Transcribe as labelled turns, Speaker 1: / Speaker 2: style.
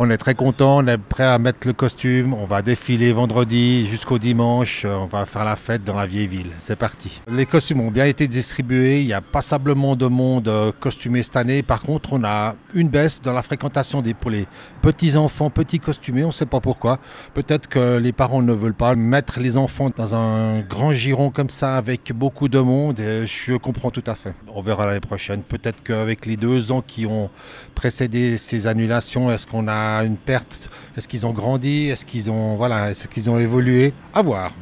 Speaker 1: On est très content, on est prêt à mettre le costume. On va défiler vendredi jusqu'au dimanche. On va faire la fête dans la vieille ville. C'est parti. Les costumes ont bien été distribués. Il n'y a passablement de monde euh, costumé cette année. Par contre, on a une baisse dans la fréquentation des pour les petits enfants, petits costumés. On ne sait pas pourquoi. Peut-être que les parents ne veulent pas mettre les enfants dans un grand giron comme ça avec beaucoup de monde. Je comprends tout à fait. On verra l'année prochaine. Peut-être qu'avec les deux ans qui ont précédé ces annulations, est-ce qu'on a une perte. Est-ce qu'ils ont grandi? Est-ce qu'ils ont voilà Est-ce qu'ils ont évolué? À voir.